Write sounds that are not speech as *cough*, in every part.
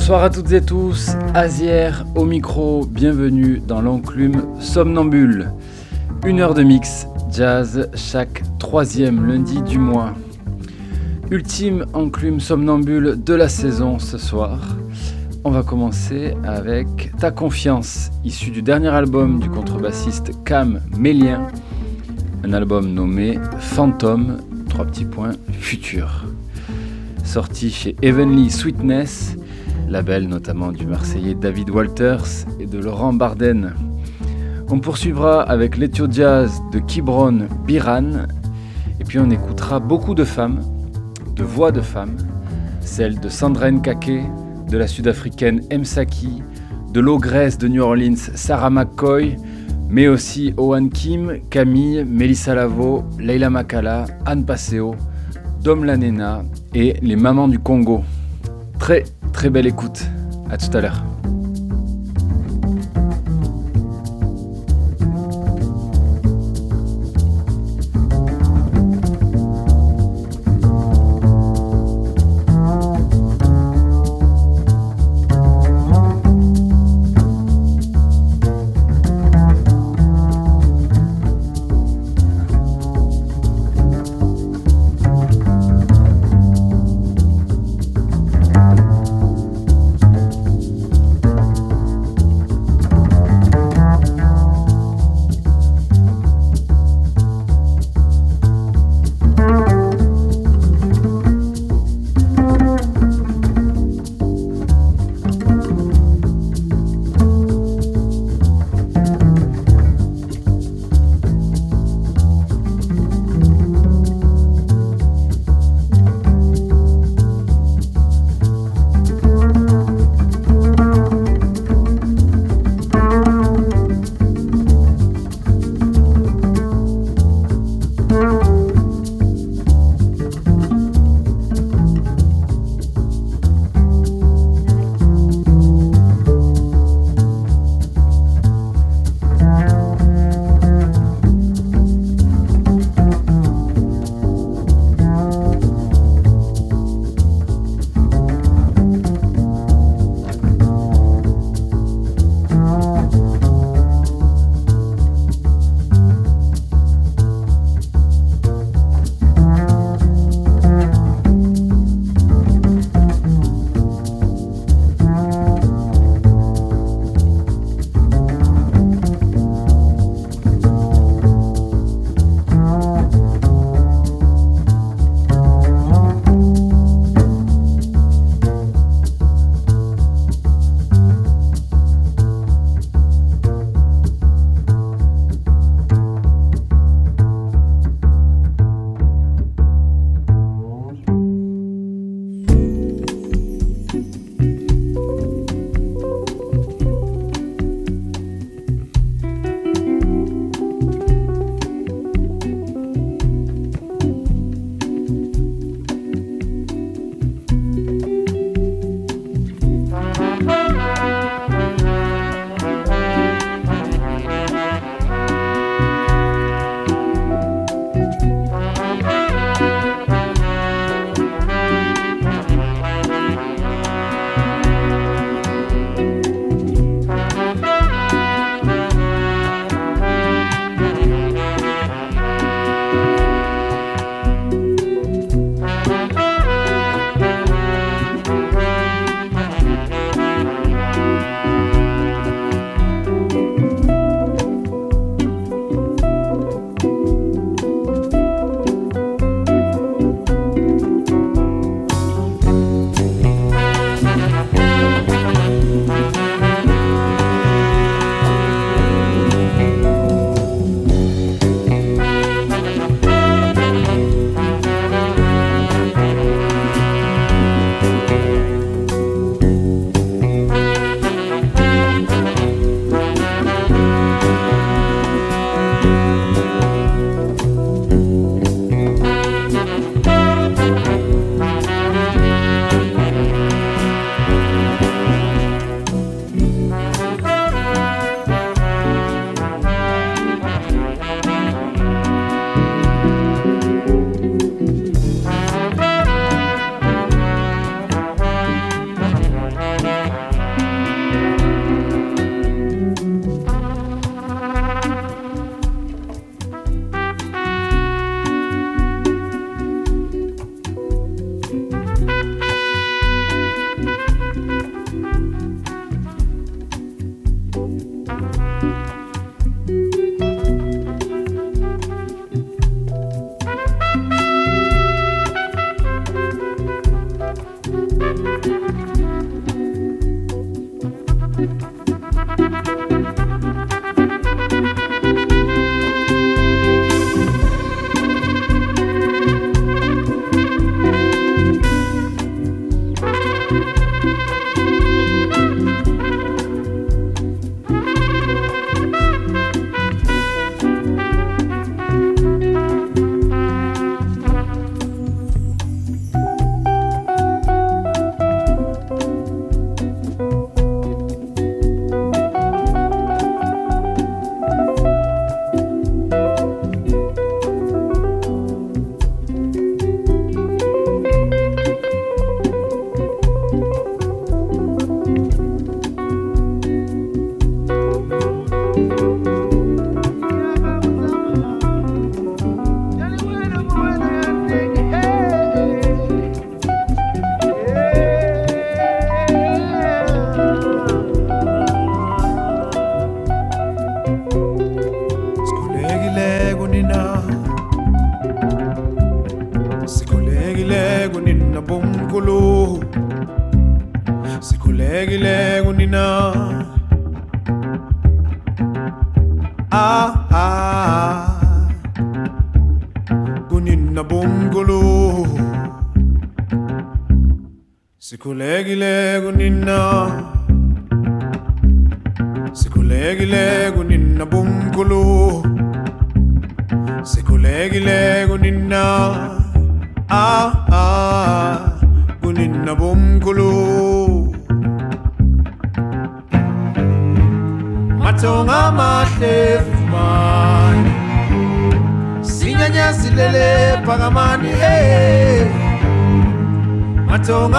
Bonsoir à toutes et tous, Azière au micro, bienvenue dans l'enclume Somnambule. Une heure de mix jazz chaque troisième lundi du mois. Ultime enclume somnambule de la saison ce soir. On va commencer avec Ta confiance, issu du dernier album du contrebassiste Cam Mélien, un album nommé Phantom, trois petits points, futur. Sorti chez Heavenly Sweetness, label notamment du Marseillais David Walters et de Laurent Barden. On poursuivra avec l'Ethio Jazz de Kibron Biran, et puis on écoutera beaucoup de femmes, de voix de femmes, celles de Sandra Nkake, de la sud-africaine Msaki, de l'ogresse de New Orleans Sarah McCoy, mais aussi Owen Kim, Camille, Melissa Lavo, Leila Makala, Anne Passeo, Dom Lanena et les mamans du Congo. Très très belle écoute. À tout à l'heure.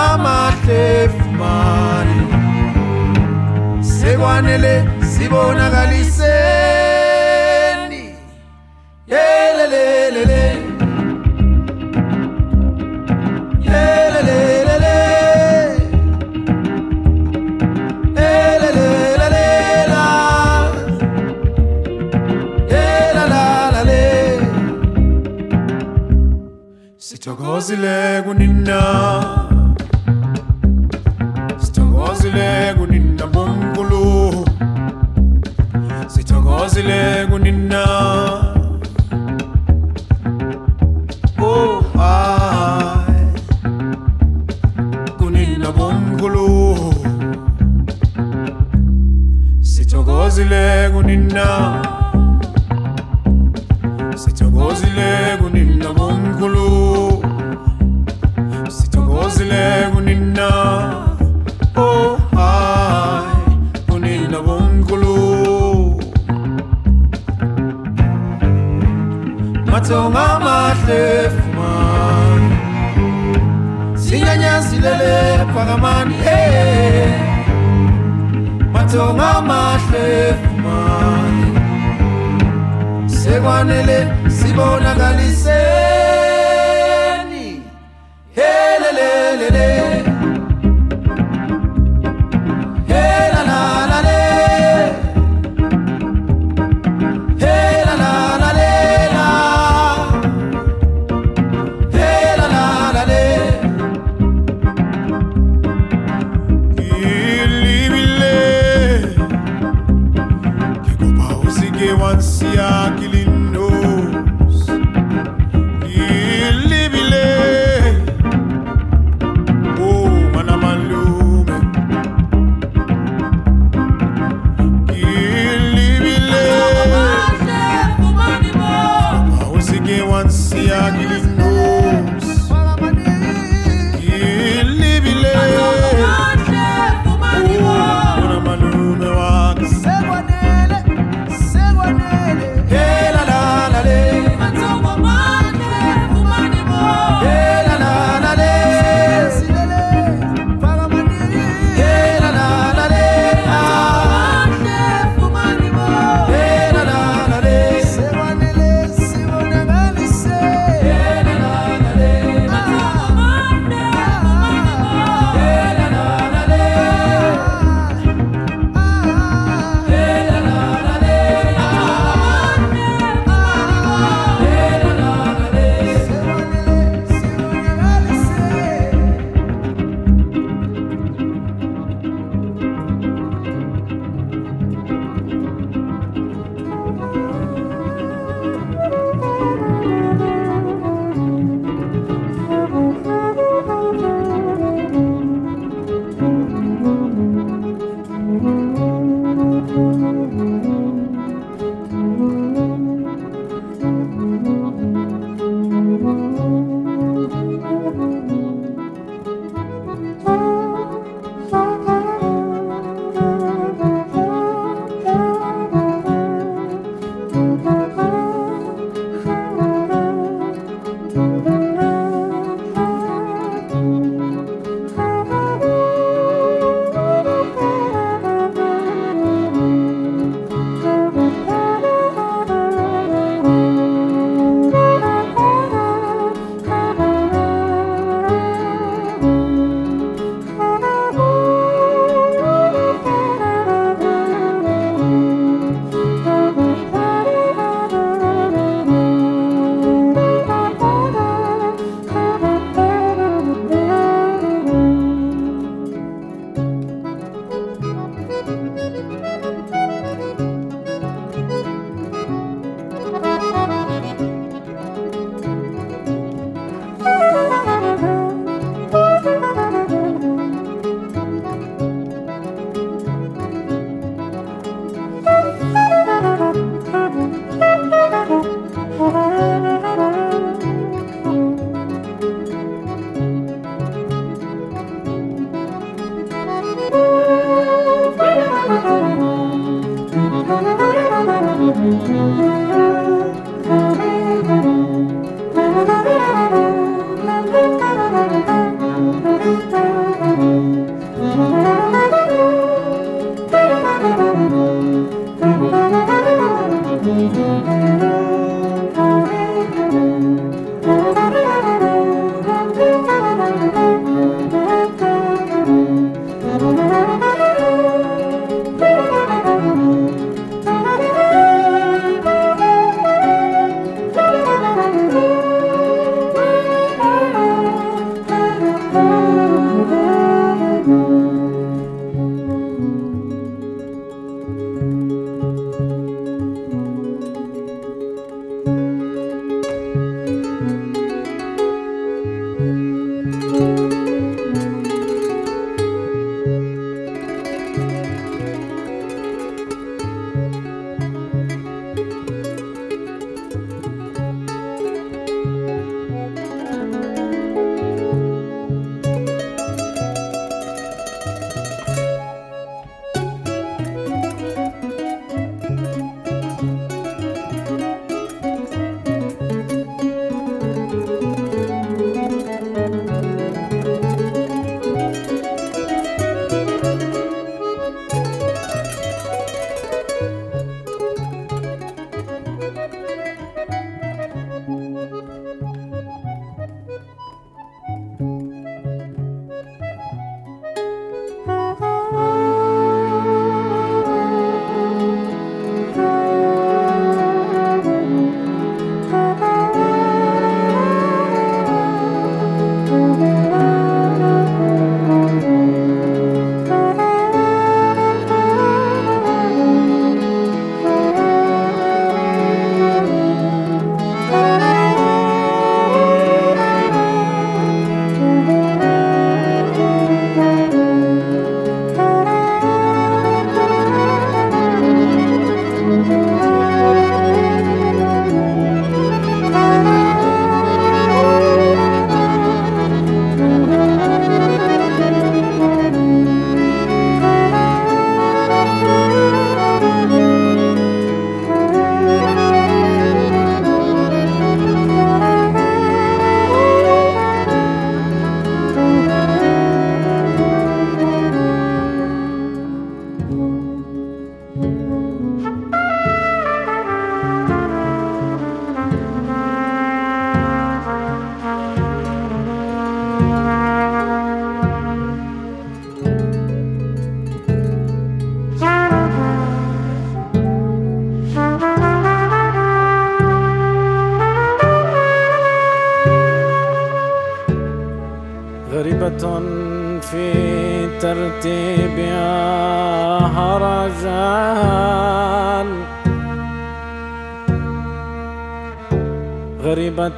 mama tefumani sekwanele sibonakaliseni. Yelelelele. Yelelele sithokozile kunina. kunina bomkhulu sithokozile kunina.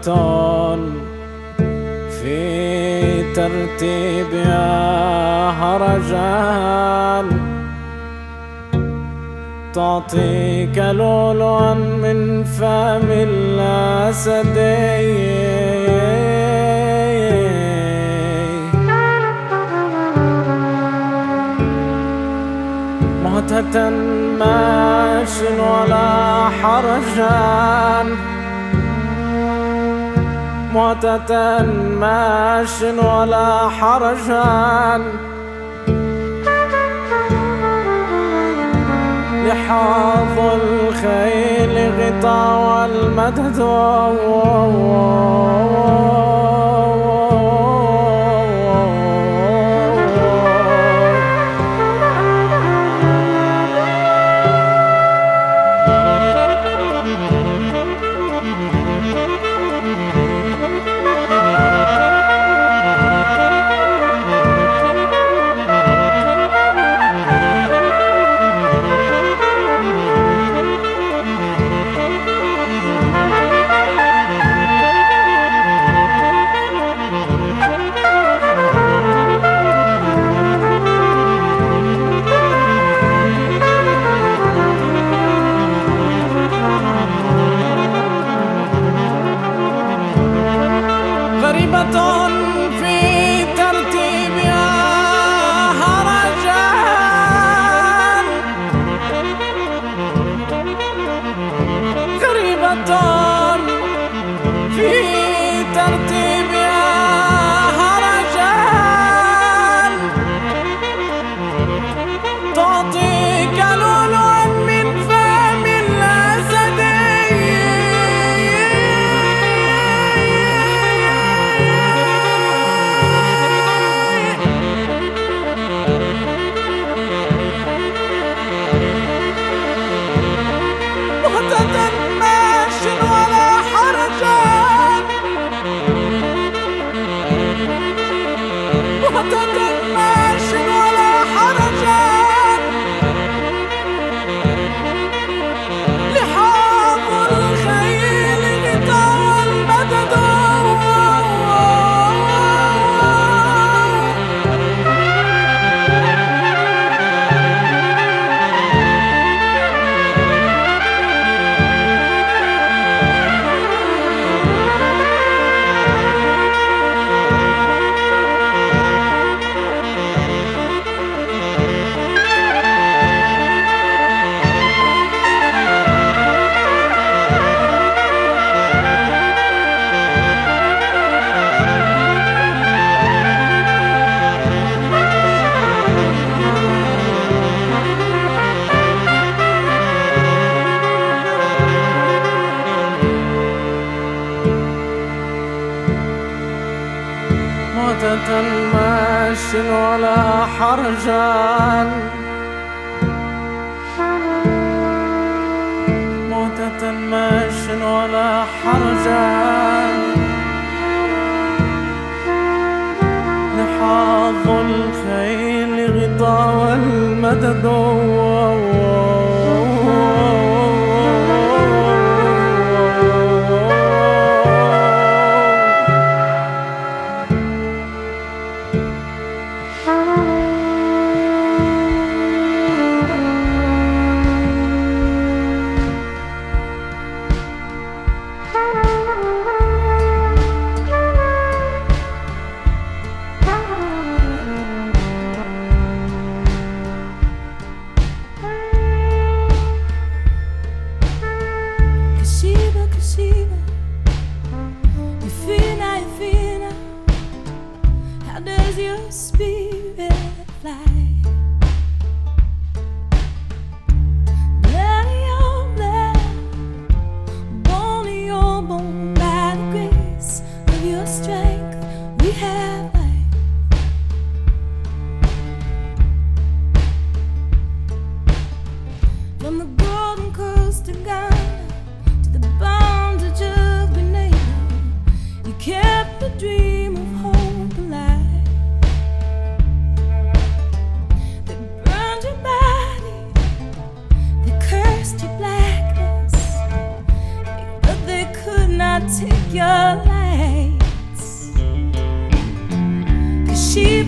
شيطان في ترتيبها هرجان. تعطيك لؤلؤا من فم الأسد مهتة ماش ولا حرجان. متة ماش ولا حرجا لحاظ الخيل غطا والمدد. لا ولا حرجان. موتة ماش ولا حرجان. لحاظ الخيل غطاء المدد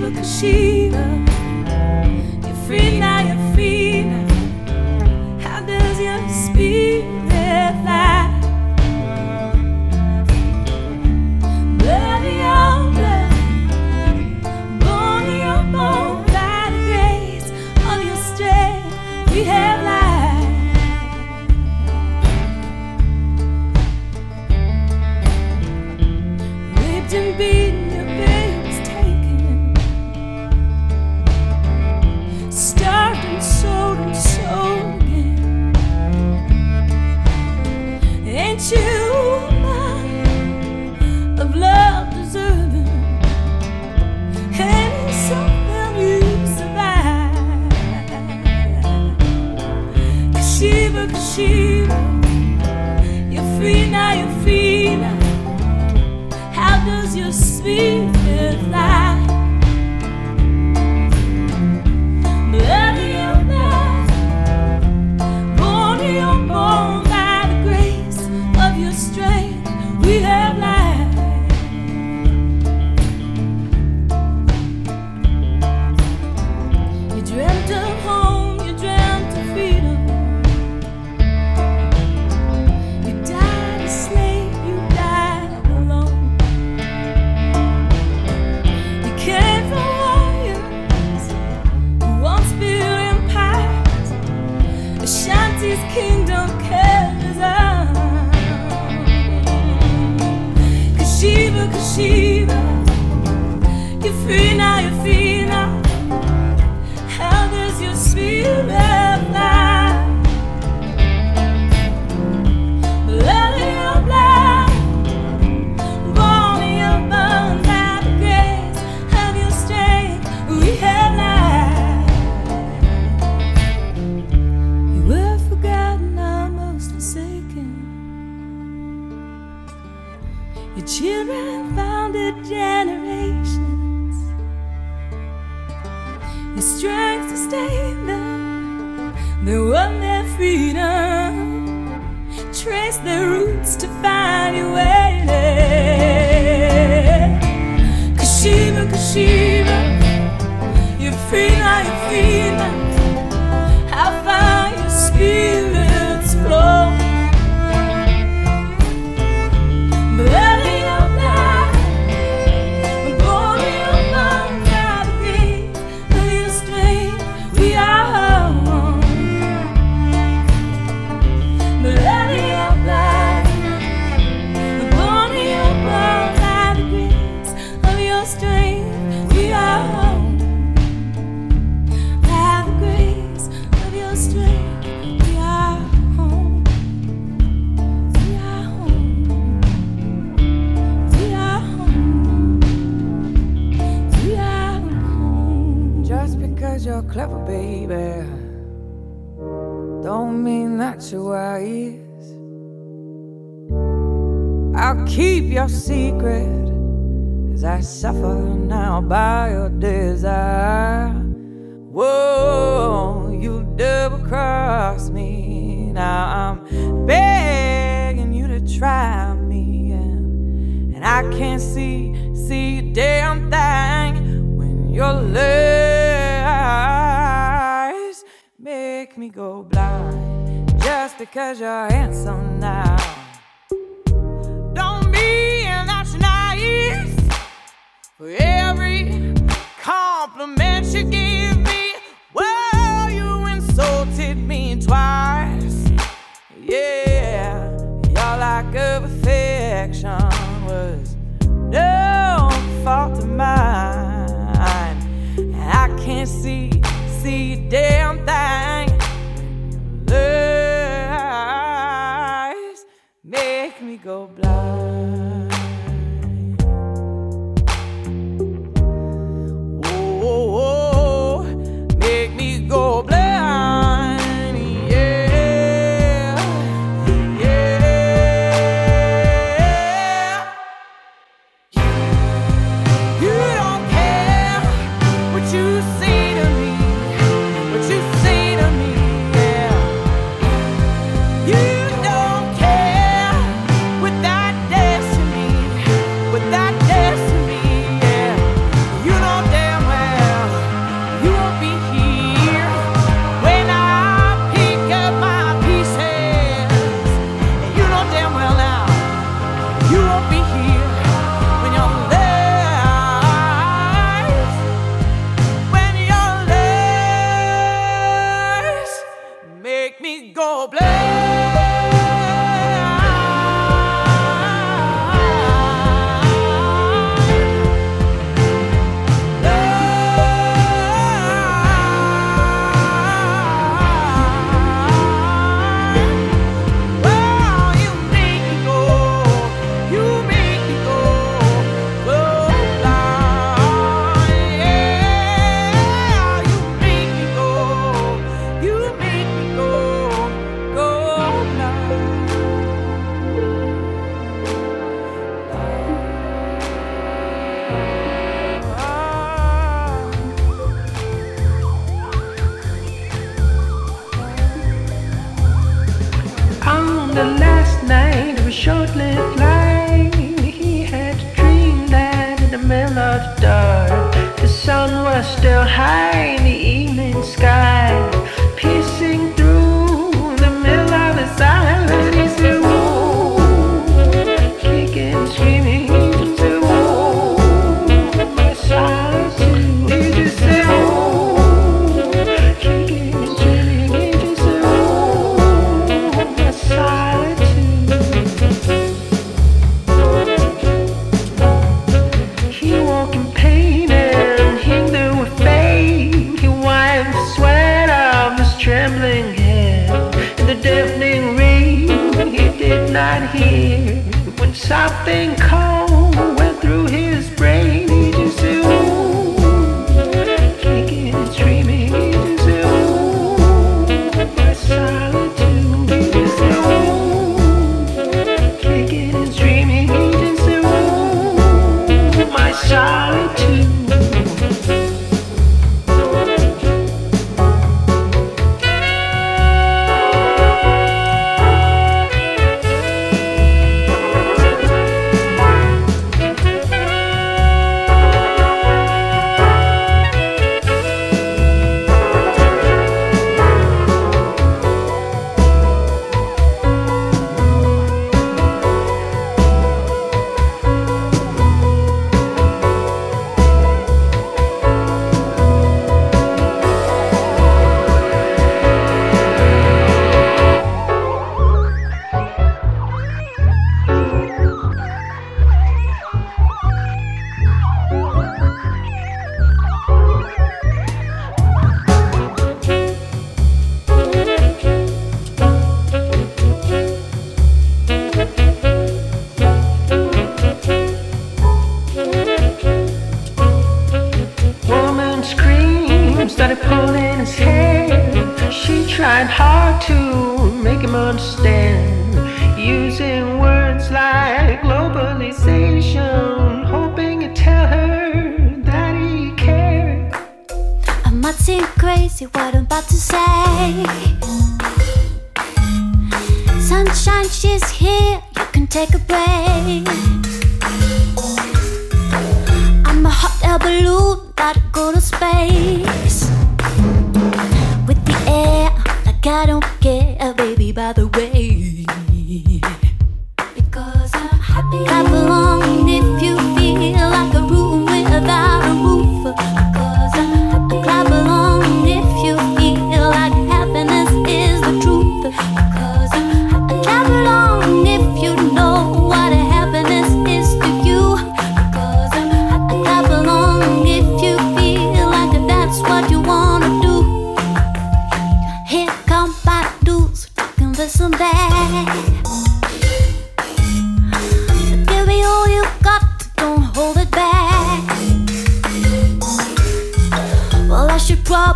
Shiva, Kashina. You're free now, you're free. make me go blind just because you're handsome now. Don't be that naive for every compliment you give me. Well, you insulted me twice. Yeah, your lack of affection was no fault of mine. I can't see, see, damn your blood.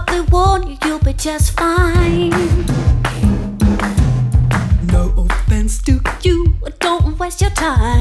probably warn you, you'll be just fine. No offense to you, don't waste your time.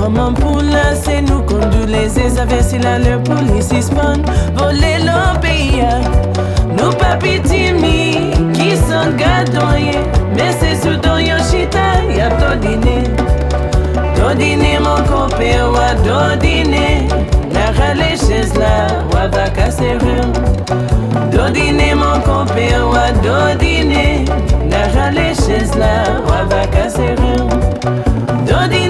Maman poula, c'est nous conduit les aves la leur police spawn. Voler l'obéir, nous papi timi, qui sont gadoyés. Mais c'est sous don yo chita, y'a to dîner. To dîner mon copain, wa do dîner. La les chaises là, wa va casser. Do dîner mon copain, wa do dîner. La les chaises là, wa va casser rien. Do dîner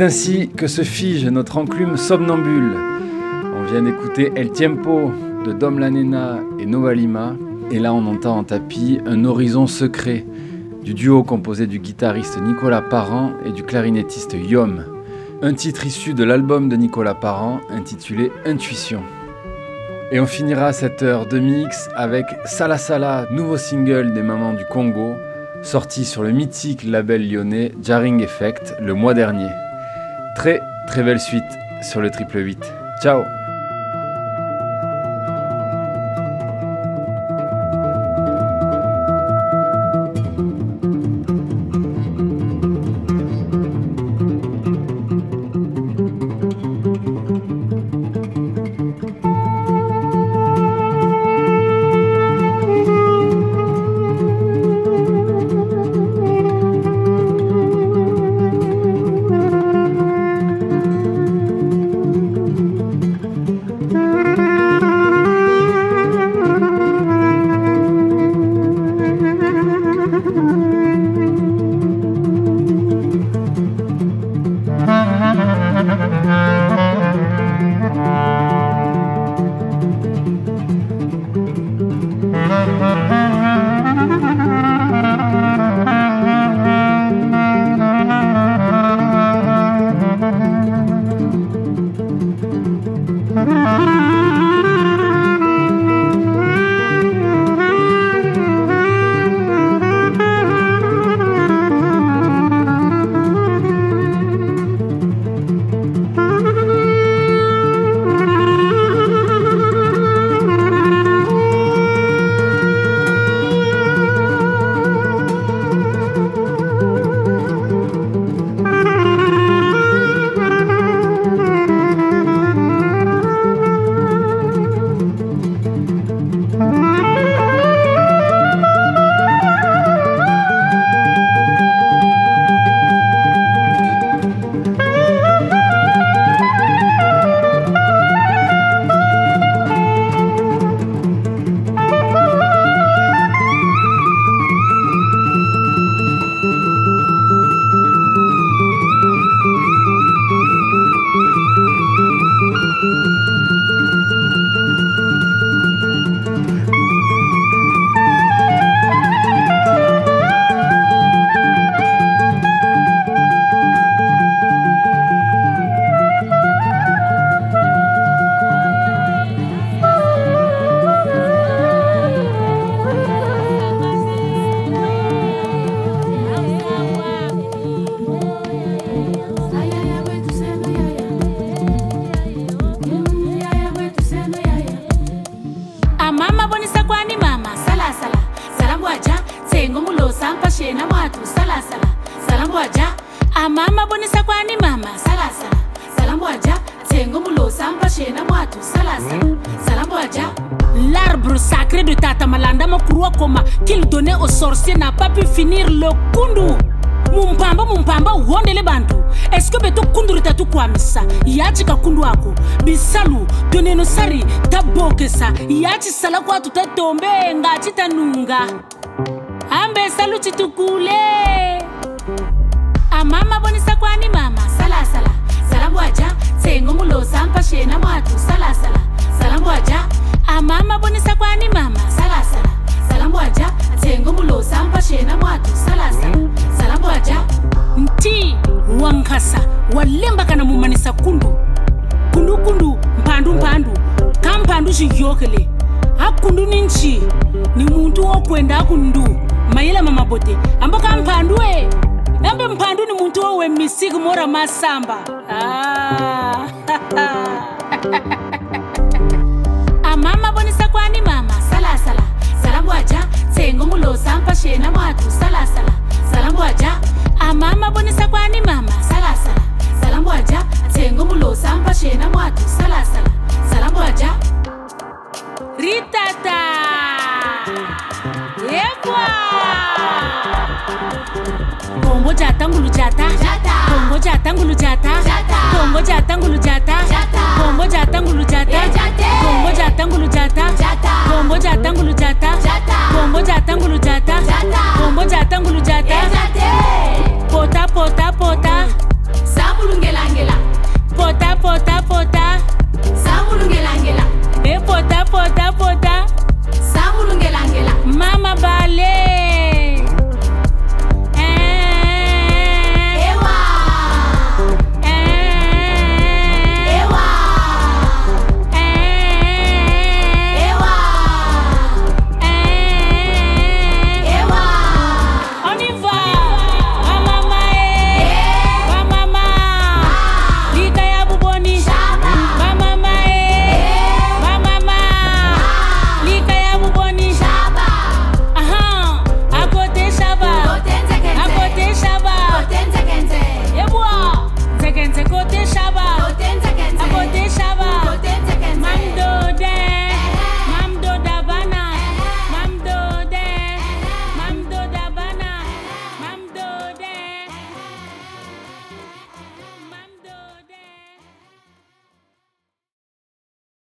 c'est ainsi que se fige notre enclume somnambule. On vient d'écouter El Tiempo de Dom Lanena et Nova Lima. Et là, on entend en tapis un horizon secret du duo composé du guitariste Nicolas Parent et du clarinettiste Yom. Un titre issu de l'album de Nicolas Parent intitulé Intuition. Et on finira cette heure de mix avec Sala Sala, nouveau single des Mamans du Congo, sorti sur le mythique label lyonnais Jarring Effect le mois dernier. Très très belle suite sur le triple 8. Ciao amboka mpandue embe mphandu ni muntu wowe mmisiku mora masamba. Ah. *laughs* amama bonisa kwani mama? Salasala salambwaja tsengo mulosa mpashena mwatu. Salasala salambwaja amama bonisa kwani mama? Salasala salambwaja tsengo mulosa mpashena mwatu. Salasala salambwaja ritata Bongo jata ngulu jata. Bongo jata ngulu jata. Bongo jata ngulu jata. Bongo jata ngulu jata. Bongo jata ngulu jata. Bongo jata ngulu jata. Bongo jata ngulu jata. Bongo jata ngulu jata. Pota pota pota. Valley.